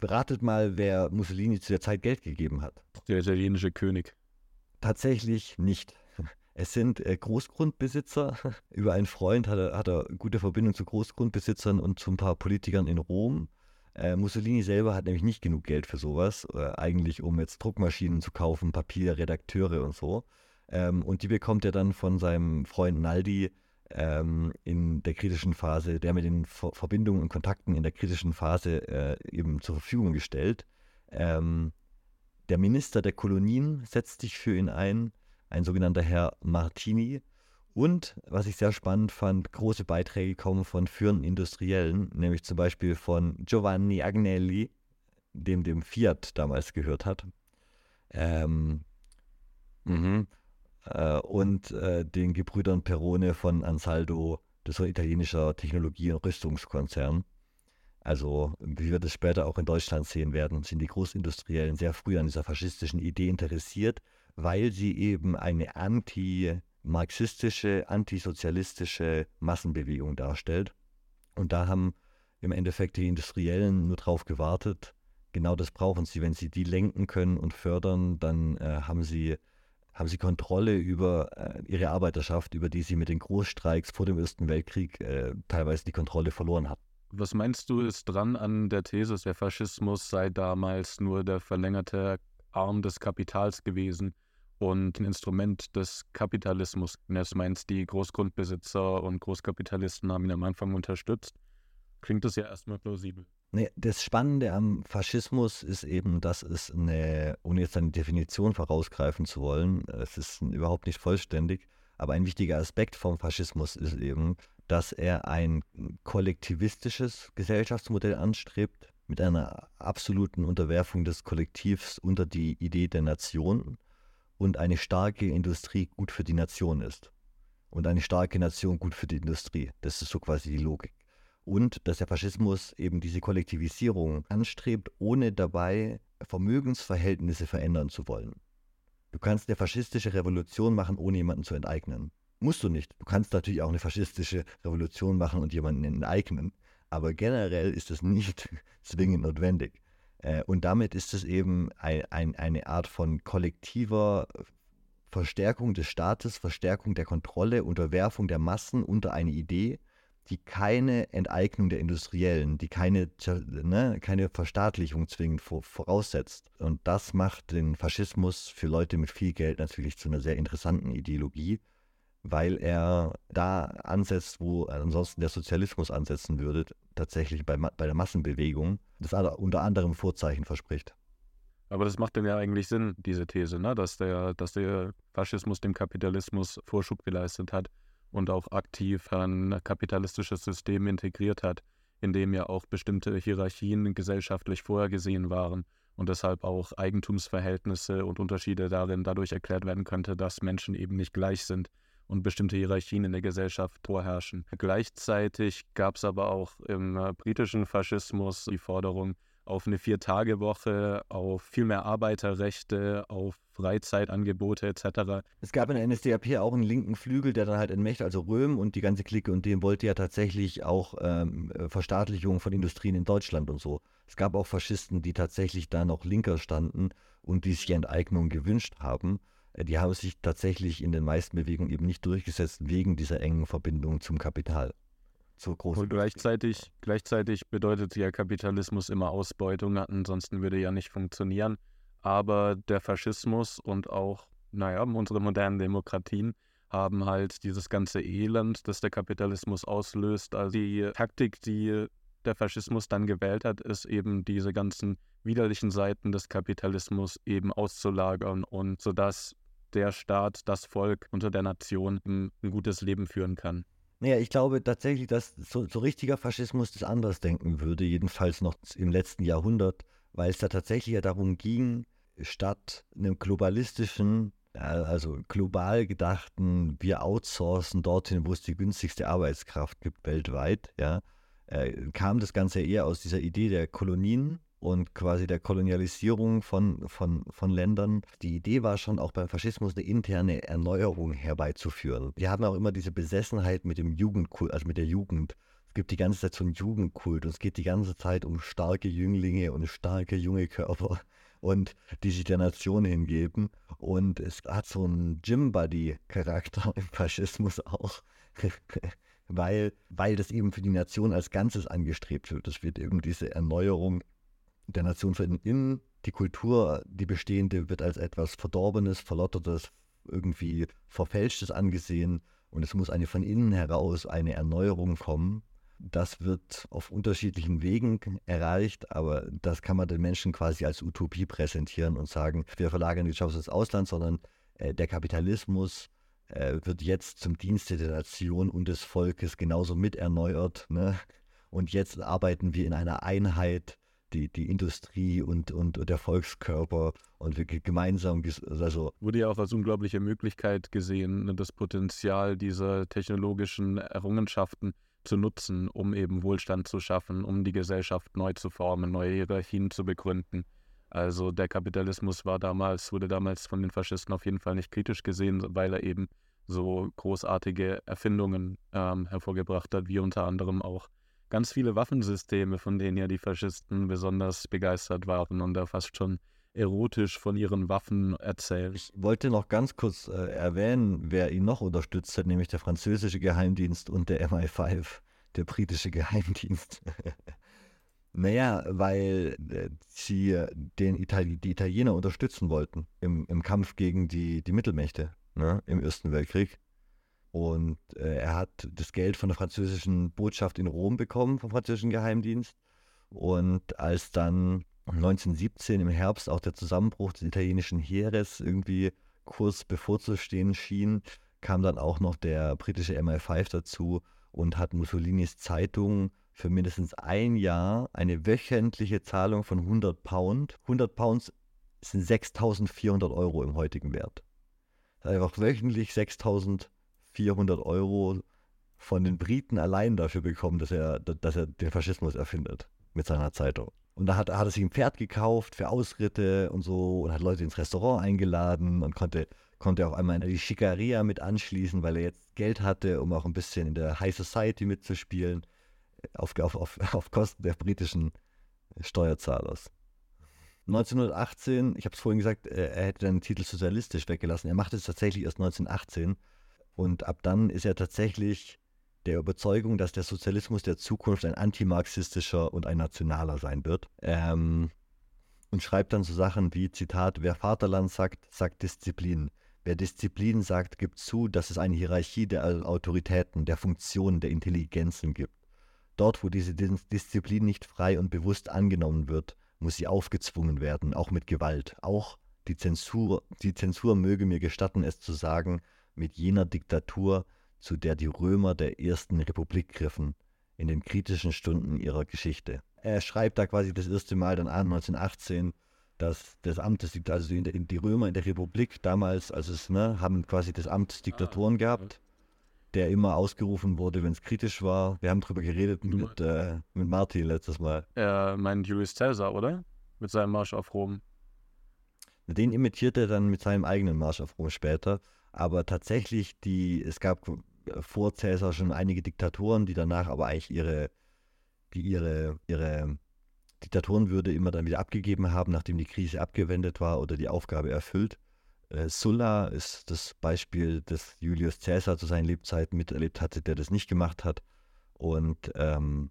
Speaker 1: Ratet mal, wer Mussolini zu der Zeit Geld gegeben hat.
Speaker 3: Der italienische König.
Speaker 1: Tatsächlich nicht. Es sind äh, Großgrundbesitzer. Über einen Freund hat er, hat er gute Verbindung zu Großgrundbesitzern und zu ein paar Politikern in Rom. Äh, Mussolini selber hat nämlich nicht genug Geld für sowas, äh, eigentlich um jetzt Druckmaschinen zu kaufen, Papier, Redakteure und so. Ähm, und die bekommt er dann von seinem Freund Naldi ähm, in der kritischen Phase, der mit den Ver Verbindungen und Kontakten in der kritischen Phase äh, eben zur Verfügung gestellt. Ähm, der Minister der Kolonien setzt sich für ihn ein, ein sogenannter Herr Martini. Und, was ich sehr spannend fand, große Beiträge kommen von führenden Industriellen, nämlich zum Beispiel von Giovanni Agnelli, dem dem Fiat damals gehört hat. Ähm, mhm äh, und äh, den Gebrüdern Perone von Ansaldo, das war ein italienischer Technologie- und Rüstungskonzern. Also, wie wir das später auch in Deutschland sehen werden, sind die Großindustriellen sehr früh an dieser faschistischen Idee interessiert, weil sie eben eine anti-marxistische, antisozialistische Massenbewegung darstellt. Und da haben im Endeffekt die Industriellen nur darauf gewartet, genau das brauchen sie. Wenn sie die lenken können und fördern, dann äh, haben sie haben sie Kontrolle über äh, ihre Arbeiterschaft, über die sie mit den Großstreiks vor dem Ersten Weltkrieg äh, teilweise die Kontrolle verloren hatten.
Speaker 3: Was meinst du, ist dran an der These, der Faschismus sei damals nur der verlängerte Arm des Kapitals gewesen und ein Instrument des Kapitalismus? Das meinst die Großgrundbesitzer und Großkapitalisten haben ihn am Anfang unterstützt. Klingt das ja erstmal plausibel.
Speaker 1: Nee, das Spannende am Faschismus ist eben, dass es eine, ohne jetzt eine Definition vorausgreifen zu wollen, es ist überhaupt nicht vollständig, aber ein wichtiger Aspekt vom Faschismus ist eben, dass er ein kollektivistisches Gesellschaftsmodell anstrebt, mit einer absoluten Unterwerfung des Kollektivs unter die Idee der Nation und eine starke Industrie gut für die Nation ist. Und eine starke Nation gut für die Industrie. Das ist so quasi die Logik und dass der Faschismus eben diese Kollektivisierung anstrebt, ohne dabei Vermögensverhältnisse verändern zu wollen. Du kannst eine faschistische Revolution machen, ohne jemanden zu enteignen. Musst du nicht. Du kannst natürlich auch eine faschistische Revolution machen und jemanden enteignen, aber generell ist es nicht zwingend notwendig. Äh, und damit ist es eben ein, ein, eine Art von kollektiver Verstärkung des Staates, Verstärkung der Kontrolle, Unterwerfung der Massen unter eine Idee, die keine Enteignung der Industriellen, die keine, ne, keine Verstaatlichung zwingend voraussetzt. Und das macht den Faschismus für Leute mit viel Geld natürlich zu einer sehr interessanten Ideologie, weil er da ansetzt, wo ansonsten der Sozialismus ansetzen würde, tatsächlich bei, bei der Massenbewegung, das unter anderem Vorzeichen verspricht.
Speaker 3: Aber das macht dann ja eigentlich Sinn, diese These, ne? dass, der, dass der Faschismus dem Kapitalismus Vorschub geleistet hat und auch aktiv ein kapitalistisches System integriert hat, in dem ja auch bestimmte Hierarchien gesellschaftlich vorhergesehen waren und deshalb auch Eigentumsverhältnisse und Unterschiede darin dadurch erklärt werden könnte, dass Menschen eben nicht gleich sind und bestimmte Hierarchien in der Gesellschaft vorherrschen. Gleichzeitig gab es aber auch im äh, britischen Faschismus die Forderung, auf eine Vier-Tage-Woche, auf viel mehr Arbeiterrechte, auf Freizeitangebote etc.
Speaker 1: Es gab in der NSDAP auch einen linken Flügel, der dann halt entmächtigt, also Röhm und die ganze Clique und dem wollte ja tatsächlich auch ähm, Verstaatlichung von Industrien in Deutschland und so. Es gab auch Faschisten, die tatsächlich da noch linker standen und die sich Enteignung gewünscht haben. Äh, die haben sich tatsächlich in den meisten Bewegungen eben nicht durchgesetzt wegen dieser engen Verbindung zum Kapital
Speaker 3: zu groß. Und gleichzeitig, gleichzeitig bedeutet ja Kapitalismus immer Ausbeutung, ansonsten würde ja nicht funktionieren. Aber der Faschismus und auch, naja, unsere modernen Demokratien haben halt dieses ganze Elend, das der Kapitalismus auslöst. Also die Taktik, die der Faschismus dann gewählt hat, ist eben diese ganzen widerlichen Seiten des Kapitalismus eben auszulagern und sodass der Staat, das Volk unter der Nation ein gutes Leben führen kann.
Speaker 1: Naja, ich glaube tatsächlich, dass so, so richtiger Faschismus das anders denken würde, jedenfalls noch im letzten Jahrhundert, weil es da tatsächlich ja darum ging, statt einem globalistischen, also global gedachten, wir outsourcen dorthin, wo es die günstigste Arbeitskraft gibt weltweit, ja, äh, kam das Ganze eher aus dieser Idee der Kolonien und quasi der Kolonialisierung von, von, von Ländern. Die Idee war schon auch beim Faschismus eine interne Erneuerung herbeizuführen. Die haben auch immer diese Besessenheit mit dem Jugendkult, also mit der Jugend. Es gibt die ganze Zeit so einen Jugendkult und es geht die ganze Zeit um starke Jünglinge und starke junge Körper und die sich der Nation hingeben. Und es hat so einen Gym-Buddy-Charakter im Faschismus auch. weil, weil das eben für die Nation als Ganzes angestrebt wird. Es wird eben diese Erneuerung der Nation von innen. Die Kultur, die bestehende, wird als etwas Verdorbenes, Verlottertes, irgendwie Verfälschtes angesehen. Und es muss eine von innen heraus eine Erneuerung kommen. Das wird auf unterschiedlichen Wegen erreicht, aber das kann man den Menschen quasi als Utopie präsentieren und sagen, wir verlagern die Jobs ins Ausland, sondern äh, der Kapitalismus äh, wird jetzt zum Dienste der Nation und des Volkes genauso mit erneuert. Ne? Und jetzt arbeiten wir in einer Einheit die, die Industrie und, und, und der Volkskörper und wir gemeinsam, also.
Speaker 3: Wurde ja auch als unglaubliche Möglichkeit gesehen, ne, das Potenzial dieser technologischen Errungenschaften zu nutzen, um eben Wohlstand zu schaffen, um die Gesellschaft neu zu formen, neue Hierarchien zu begründen. Also der Kapitalismus war damals, wurde damals von den Faschisten auf jeden Fall nicht kritisch gesehen, weil er eben so großartige Erfindungen ähm, hervorgebracht hat, wie unter anderem auch ganz viele Waffensysteme, von denen ja die Faschisten besonders begeistert waren und da fast schon erotisch von ihren Waffen erzählt.
Speaker 1: Ich wollte noch ganz kurz äh, erwähnen, wer ihn noch unterstützt hat, nämlich der französische Geheimdienst und der MI5, der britische Geheimdienst. naja, weil äh, sie den Itali die Italiener unterstützen wollten im, im Kampf gegen die, die Mittelmächte ne, im Ersten Weltkrieg. Und äh, er hat das Geld von der französischen Botschaft in Rom bekommen, vom französischen Geheimdienst. Und als dann 1917 im Herbst auch der Zusammenbruch des italienischen Heeres irgendwie kurz bevorzustehen schien, kam dann auch noch der britische MI5 dazu und hat Mussolinis Zeitung für mindestens ein Jahr eine wöchentliche Zahlung von 100 Pound. 100 Pounds sind 6400 Euro im heutigen Wert. Einfach wöchentlich 6400 400 Euro von den Briten allein dafür bekommen, dass er, dass er den Faschismus erfindet mit seiner Zeitung. Und da hat, hat er sich ein Pferd gekauft für Ausritte und so und hat Leute ins Restaurant eingeladen und konnte, konnte auch einmal in die Schickeria mit anschließen, weil er jetzt Geld hatte, um auch ein bisschen in der High Society mitzuspielen, auf, auf, auf, auf Kosten der britischen Steuerzahlers. 1918, ich habe es vorhin gesagt, er hätte den Titel sozialistisch weggelassen. Er machte es tatsächlich erst 1918 und ab dann ist er tatsächlich der Überzeugung, dass der Sozialismus der Zukunft ein antimarxistischer und ein nationaler sein wird. Ähm, und schreibt dann so Sachen wie, Zitat, wer Vaterland sagt, sagt Disziplin. Wer Disziplin sagt, gibt zu, dass es eine Hierarchie der Autoritäten, der Funktionen, der Intelligenzen gibt. Dort, wo diese Disziplin nicht frei und bewusst angenommen wird, muss sie aufgezwungen werden, auch mit Gewalt. Auch die Zensur, die Zensur möge mir gestatten, es zu sagen, mit jener Diktatur, zu der die Römer der ersten Republik griffen, in den kritischen Stunden ihrer Geschichte. Er schreibt da quasi das erste Mal dann an, 1918, dass das Amt des also die, die Römer in der Republik damals, also es, ne, haben quasi das Amt des Diktatoren ah, gehabt, der immer ausgerufen wurde, wenn es kritisch war. Wir haben darüber geredet mit, äh, mit Martin letztes Mal.
Speaker 3: Er meint Julius Caesar, oder? Mit seinem Marsch auf Rom.
Speaker 1: Den imitiert er dann mit seinem eigenen Marsch auf Rom später. Aber tatsächlich, die, es gab vor Cäsar schon einige Diktatoren, die danach aber eigentlich ihre, die ihre, ihre Diktatorenwürde immer dann wieder abgegeben haben, nachdem die Krise abgewendet war oder die Aufgabe erfüllt. Äh, Sulla ist das Beispiel, das Julius Caesar zu seinen Lebzeiten miterlebt hatte, der das nicht gemacht hat. Und ähm,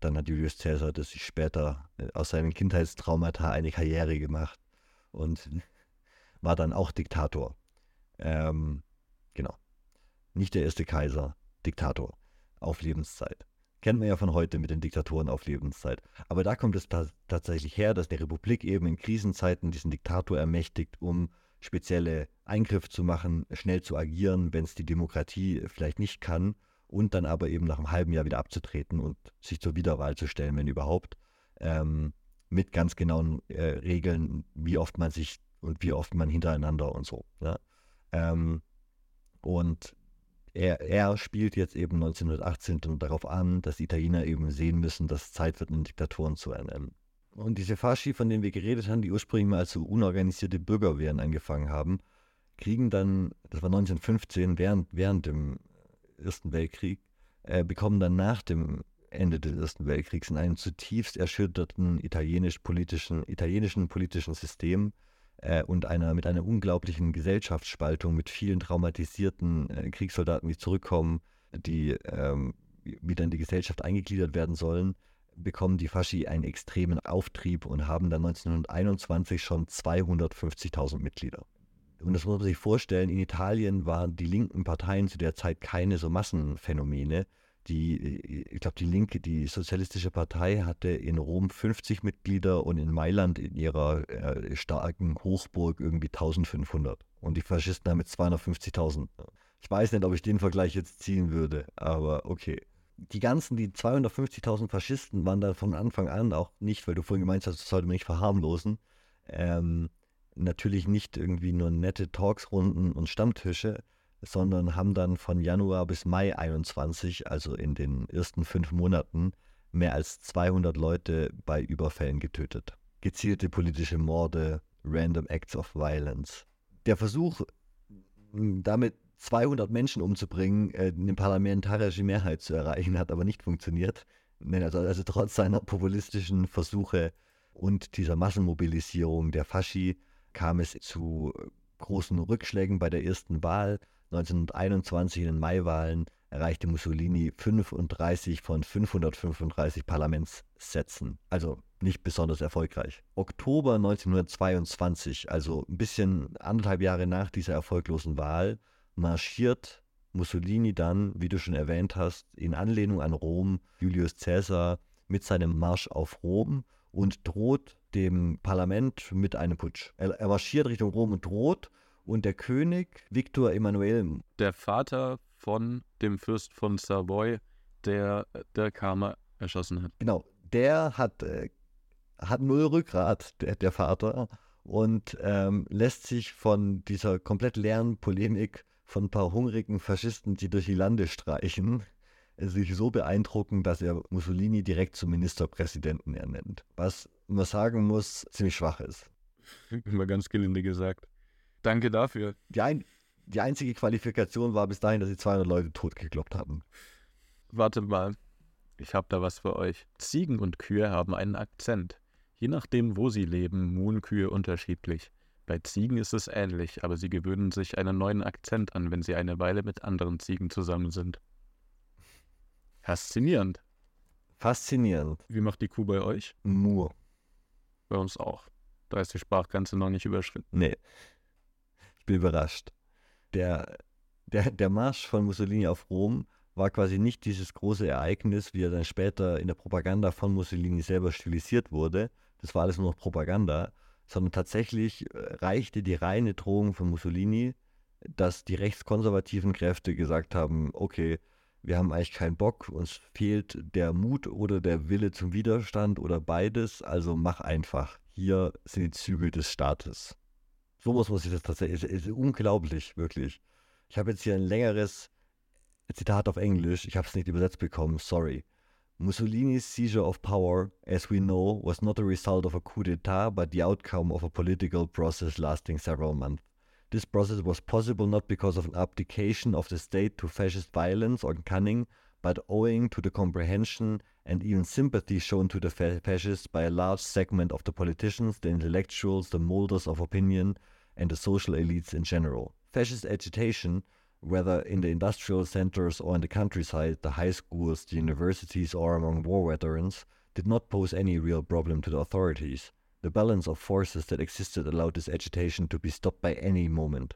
Speaker 1: dann hat Julius Caesar das sich später äh, aus seinen Kindheitstraumata eine Karriere gemacht und war dann auch Diktator. Ähm, genau. Nicht der erste Kaiser, Diktator auf Lebenszeit. Kennt man ja von heute mit den Diktatoren auf Lebenszeit. Aber da kommt es tatsächlich her, dass die Republik eben in Krisenzeiten diesen Diktator ermächtigt, um spezielle Eingriffe zu machen, schnell zu agieren, wenn es die Demokratie vielleicht nicht kann und dann aber eben nach einem halben Jahr wieder abzutreten und sich zur Wiederwahl zu stellen, wenn überhaupt, ähm, mit ganz genauen äh, Regeln, wie oft man sich und wie oft man hintereinander und so. Ja? Ähm, und er, er, spielt jetzt eben 1918 darauf an, dass Italiener eben sehen müssen, dass Zeit wird, einen Diktatoren zu ernennen. Und diese Fasci, von denen wir geredet haben, die ursprünglich mal als so unorganisierte Bürgerwehren angefangen haben, kriegen dann, das war 1915, während, während dem Ersten Weltkrieg, äh, bekommen dann nach dem Ende des Ersten Weltkriegs in einem zutiefst erschütterten italienisch-politischen, italienischen politischen System äh, und einer, mit einer unglaublichen Gesellschaftsspaltung, mit vielen traumatisierten äh, Kriegssoldaten, die zurückkommen, die ähm, wieder in die Gesellschaft eingegliedert werden sollen, bekommen die Fasci einen extremen Auftrieb und haben dann 1921 schon 250.000 Mitglieder. Und das muss man sich vorstellen, in Italien waren die linken Parteien zu der Zeit keine so Massenphänomene. Die, ich glaube, die Linke, die Sozialistische Partei hatte in Rom 50 Mitglieder und in Mailand in ihrer äh, starken Hochburg irgendwie 1500. Und die Faschisten haben mit 250.000. Ich weiß nicht, ob ich den Vergleich jetzt ziehen würde, aber okay die ganzen, die 250.000 Faschisten waren da von Anfang an auch nicht, weil du vorhin gemeint hast, das sollte man nicht verharmlosen, ähm, natürlich nicht irgendwie nur nette Talksrunden und Stammtische, sondern haben dann von Januar bis Mai 21, also in den ersten fünf Monaten, mehr als 200 Leute bei Überfällen getötet. Gezielte politische Morde, Random Acts of Violence. Der Versuch, damit 200 Menschen umzubringen, äh, eine parlamentarische Mehrheit zu erreichen, hat aber nicht funktioniert. Also, also trotz seiner populistischen Versuche und dieser Massenmobilisierung der Fasci kam es zu großen Rückschlägen bei der ersten Wahl. 1921 in den Maiwahlen erreichte Mussolini 35 von 535 Parlamentssätzen. Also nicht besonders erfolgreich. Oktober 1922, also ein bisschen anderthalb Jahre nach dieser erfolglosen Wahl, marschiert Mussolini dann, wie du schon erwähnt hast, in Anlehnung an Rom, Julius Caesar, mit seinem Marsch auf Rom und droht dem Parlament mit einem Putsch. Er, er marschiert Richtung Rom und droht und der König Victor Emmanuel,
Speaker 3: der Vater von dem Fürst von Savoy, der der Karma erschossen hat.
Speaker 1: Genau, der hat, äh, hat null Rückgrat, der, der Vater, und ähm, lässt sich von dieser komplett leeren Polemik von ein paar hungrigen Faschisten, die durch die Lande streichen, sich so beeindrucken, dass er Mussolini direkt zum Ministerpräsidenten ernennt. Was man sagen muss, ziemlich schwach ist.
Speaker 3: Immer ganz gelinde gesagt. Danke dafür.
Speaker 1: Die, ein, die einzige Qualifikation war bis dahin, dass sie 200 Leute totgekloppt hatten.
Speaker 3: Warte mal, ich habe da was für euch. Ziegen und Kühe haben einen Akzent. Je nachdem, wo sie leben, muhen Kühe unterschiedlich. Bei Ziegen ist es ähnlich, aber sie gewöhnen sich einen neuen Akzent an, wenn sie eine Weile mit anderen Ziegen zusammen sind. Faszinierend.
Speaker 1: Faszinierend.
Speaker 3: Wie macht die Kuh bei euch?
Speaker 1: Mur.
Speaker 3: Bei uns auch. Da ist die Sprachgrenze noch nicht überschritten.
Speaker 1: Nee. Bin überrascht. Der, der, der Marsch von Mussolini auf Rom war quasi nicht dieses große Ereignis, wie er dann später in der Propaganda von Mussolini selber stilisiert wurde. Das war alles nur noch Propaganda, sondern tatsächlich äh, reichte die reine Drohung von Mussolini, dass die rechtskonservativen Kräfte gesagt haben, okay, wir haben eigentlich keinen Bock, uns fehlt der Mut oder der Wille zum Widerstand oder beides, also mach einfach. Hier sind die Zügel des Staates. So muss sich das tatsächlich, es ist unglaublich, wirklich. Ich habe jetzt hier ein längeres Zitat auf Englisch, ich habe es nicht übersetzt bekommen, sorry. Mussolini's seizure of power, as we know, was not a result of a coup d'etat, but the outcome of a political process lasting several months. This process was possible not because of an abdication of the state to fascist violence or cunning, but owing to the comprehension and even sympathy shown to the fascists by a large segment of the politicians, the intellectuals, the molders of opinion, and the social elites in general. Fascist agitation whether in the industrial centers or in the countryside, the high schools, the universities, or among war veterans, did not pose any real problem to the authorities. The balance of forces that existed allowed this agitation to be stopped by any moment.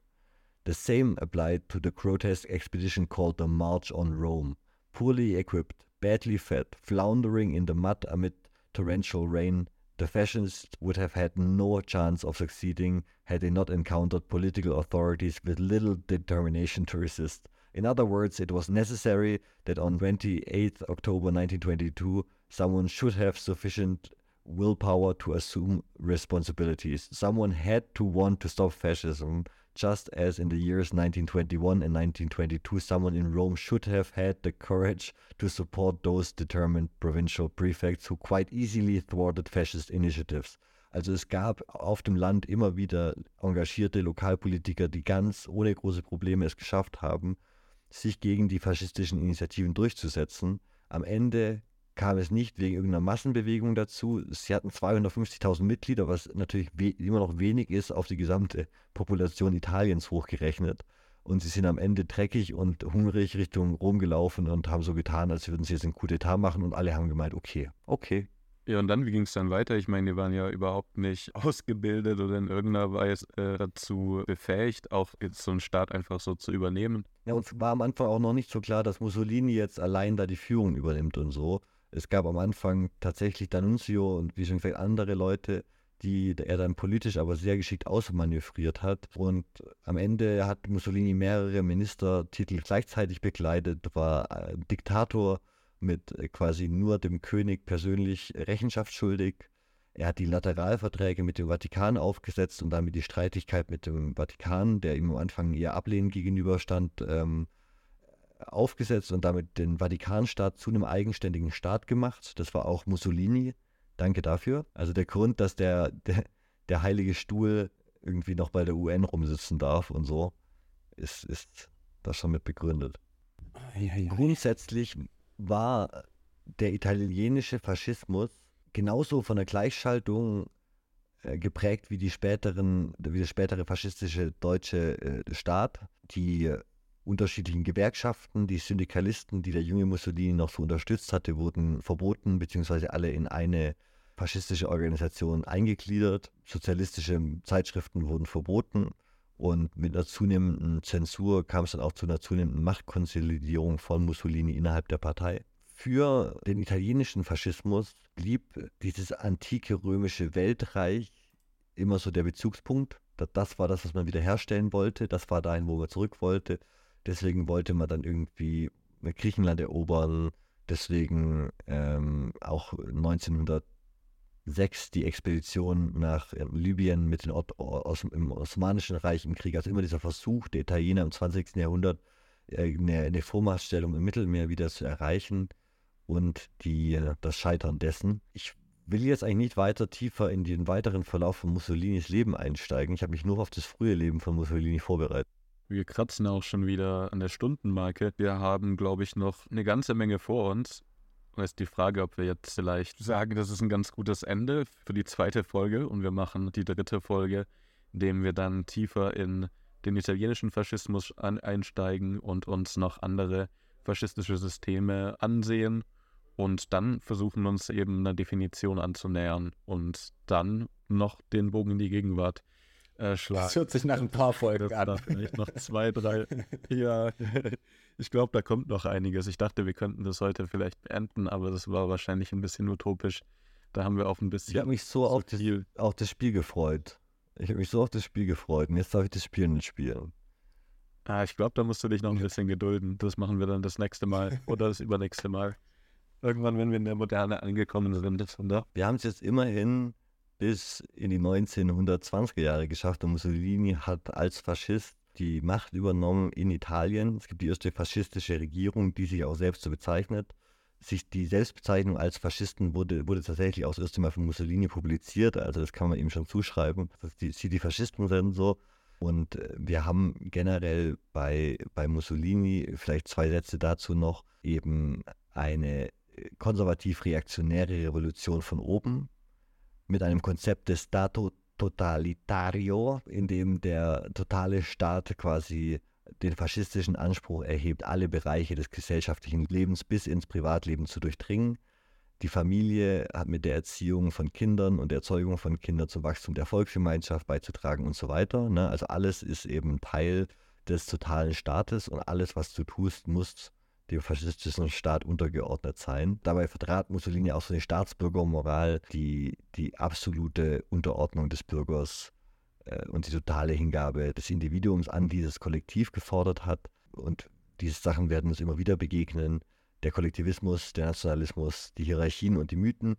Speaker 1: The same applied to the grotesque expedition called the March on Rome. Poorly equipped, badly fed, floundering in the mud amid torrential rain, the fascists would have had no chance of succeeding had they not encountered political authorities with little determination to resist. In other words, it was necessary that on 28 October 1922 someone should have sufficient willpower to assume responsibilities. Someone had to want to stop fascism, just as in the years 1921 and 1922, someone in Rome should have had the courage to support those determined provincial prefects who quite easily thwarted fascist initiatives. Also es gab auf dem Land immer wieder engagierte Lokalpolitiker, die ganz ohne große Probleme es geschafft haben, sich gegen die faschistischen Initiativen durchzusetzen. Am Ende kam es nicht wegen irgendeiner Massenbewegung dazu. Sie hatten 250.000 Mitglieder, was natürlich immer noch wenig ist auf die gesamte Population Italiens hochgerechnet. Und sie sind am Ende dreckig und hungrig Richtung Rom gelaufen und haben so getan, als würden sie jetzt einen Coup d'etat machen. Und alle haben gemeint, okay, okay,
Speaker 3: ja, und dann, wie ging es dann weiter? Ich meine, die waren ja überhaupt nicht ausgebildet oder in irgendeiner Weise äh, dazu befähigt, auch jetzt so einen Staat einfach so zu übernehmen.
Speaker 1: Ja, uns war am Anfang auch noch nicht so klar, dass Mussolini jetzt allein da die Führung übernimmt und so. Es gab am Anfang tatsächlich D'Annunzio und wie schon gesagt andere Leute, die er dann politisch aber sehr geschickt ausmanövriert hat. Und am Ende hat Mussolini mehrere Ministertitel gleichzeitig bekleidet, war äh, Diktator mit äh, quasi nur dem König persönlich Rechenschaft schuldig. Er hat die Lateralverträge mit dem Vatikan aufgesetzt und damit die Streitigkeit mit dem Vatikan, der ihm am Anfang eher ablehnend gegenüberstand, ähm, aufgesetzt und damit den Vatikanstaat zu einem eigenständigen Staat gemacht. Das war auch Mussolini. Danke dafür. Also der Grund, dass der, der, der Heilige Stuhl irgendwie noch bei der UN rumsitzen darf und so, ist, ist das schon mit begründet. Ja, ja. Grundsätzlich war der italienische Faschismus genauso von der Gleichschaltung äh, geprägt wie die späteren, wie der spätere faschistische deutsche äh, Staat. Die unterschiedlichen Gewerkschaften, die Syndikalisten, die der junge Mussolini noch so unterstützt hatte, wurden verboten, beziehungsweise alle in eine faschistische Organisation eingegliedert. Sozialistische Zeitschriften wurden verboten. Und mit einer zunehmenden Zensur kam es dann auch zu einer zunehmenden Machtkonsolidierung von Mussolini innerhalb der Partei. Für den italienischen Faschismus blieb dieses antike römische Weltreich immer so der Bezugspunkt. Das war das, was man wiederherstellen wollte. Das war dahin, wo man zurück wollte. Deswegen wollte man dann irgendwie Griechenland erobern. Deswegen ähm, auch 1900 6 die Expedition nach äh, Libyen mit den Ot aus, im Osmanischen Reich im Krieg. Also immer dieser Versuch der Italiener im 20. Jahrhundert, äh, eine, eine Vormachtstellung im Mittelmeer wieder zu erreichen und die, äh, das Scheitern dessen. Ich will jetzt eigentlich nicht weiter tiefer in den weiteren Verlauf von Mussolinis Leben einsteigen. Ich habe mich nur auf das frühe Leben von Mussolini vorbereitet.
Speaker 3: Wir kratzen auch schon wieder an der Stundenmarke. Wir haben, glaube ich, noch eine ganze Menge vor uns. Und ist die Frage, ob wir jetzt vielleicht sagen, das ist ein ganz gutes Ende für die zweite Folge und wir machen die dritte Folge, indem wir dann tiefer in den italienischen Faschismus an, einsteigen und uns noch andere faschistische Systeme ansehen und dann versuchen uns eben einer Definition anzunähern und dann noch den Bogen in die Gegenwart äh, schlagen. Das
Speaker 2: hört sich nach ein paar Folgen
Speaker 3: an. Vielleicht noch zwei, drei. ja, ich glaube, da kommt noch einiges. Ich dachte, wir könnten das heute vielleicht beenden, aber das war wahrscheinlich ein bisschen utopisch. Da haben wir auch ein bisschen.
Speaker 1: Ich habe mich so auf das, auf das Spiel gefreut. Ich habe mich so auf das Spiel gefreut und jetzt darf ich das Spiel nicht spielen.
Speaker 3: Ah, ich glaube, da musst du dich noch ein bisschen gedulden. Das machen wir dann das nächste Mal oder das übernächste Mal. Irgendwann, wenn wir in der Moderne angekommen sind. Oder?
Speaker 1: Wir haben es jetzt immerhin bis in die 1920er Jahre geschafft und Mussolini hat als Faschist die Macht übernommen in Italien. Es gibt die erste faschistische Regierung, die sich auch selbst so bezeichnet. Sich die Selbstbezeichnung als Faschisten wurde, wurde tatsächlich auch das erste Mal von Mussolini publiziert, also das kann man ihm schon zuschreiben, dass die, die Faschisten sind so. Und äh, wir haben generell bei, bei Mussolini, vielleicht zwei Sätze dazu noch, eben eine äh, konservativ-reaktionäre Revolution von oben, mit einem Konzept des Stato Totalitario, in dem der totale Staat quasi den faschistischen Anspruch erhebt, alle Bereiche des gesellschaftlichen Lebens bis ins Privatleben zu durchdringen. Die Familie hat mit der Erziehung von Kindern und der Erzeugung von Kindern zum Wachstum der Volksgemeinschaft beizutragen und so weiter. Ne? Also alles ist eben Teil des totalen Staates und alles, was du tust, muss dem faschistischen Staat untergeordnet sein. Dabei vertrat Mussolini auch so eine Staatsbürgermoral, die die absolute Unterordnung des Bürgers äh, und die totale Hingabe des Individuums an dieses Kollektiv gefordert hat. Und diese Sachen werden uns immer wieder begegnen. Der Kollektivismus, der Nationalismus, die Hierarchien und die Mythen.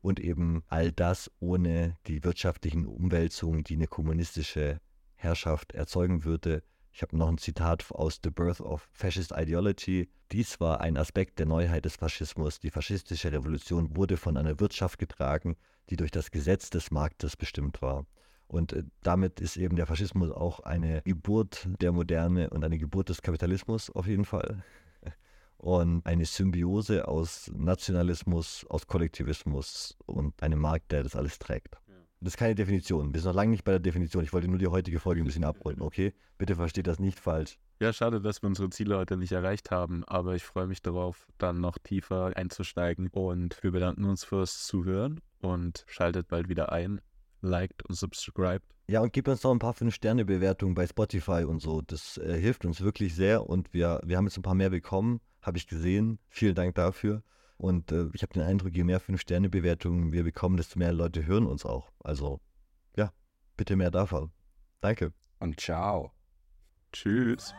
Speaker 1: und eben all das ohne die wirtschaftlichen Umwälzungen, die eine kommunistische Herrschaft erzeugen würde. Ich habe noch ein Zitat aus The Birth of Fascist Ideology. Dies war ein Aspekt der Neuheit des Faschismus. Die faschistische Revolution wurde von einer Wirtschaft getragen, die durch das Gesetz des Marktes bestimmt war. Und äh, damit ist eben der Faschismus auch eine Geburt der Moderne und eine Geburt des Kapitalismus auf jeden Fall und eine Symbiose aus Nationalismus, aus Kollektivismus und einem Markt, der das alles trägt. Das ist keine Definition. Wir sind noch lange nicht bei der Definition. Ich wollte nur die heutige Folge ein bisschen abrunden, okay? Bitte versteht das nicht falsch.
Speaker 3: Ja, schade, dass wir unsere Ziele heute nicht erreicht haben, aber ich freue mich darauf, dann noch tiefer einzusteigen und wir bedanken uns fürs Zuhören und schaltet bald wieder ein, liked und subscribed.
Speaker 1: Ja, und gebt uns noch ein paar 5-Sterne-Bewertungen bei Spotify und so. Das äh, hilft uns wirklich sehr und wir, wir haben jetzt ein paar mehr bekommen habe ich gesehen. Vielen Dank dafür. Und äh, ich habe den Eindruck, je mehr Fünf-Sterne-Bewertungen wir bekommen, desto mehr Leute hören uns auch. Also, ja, bitte mehr davon. Danke.
Speaker 2: Und ciao.
Speaker 3: Tschüss.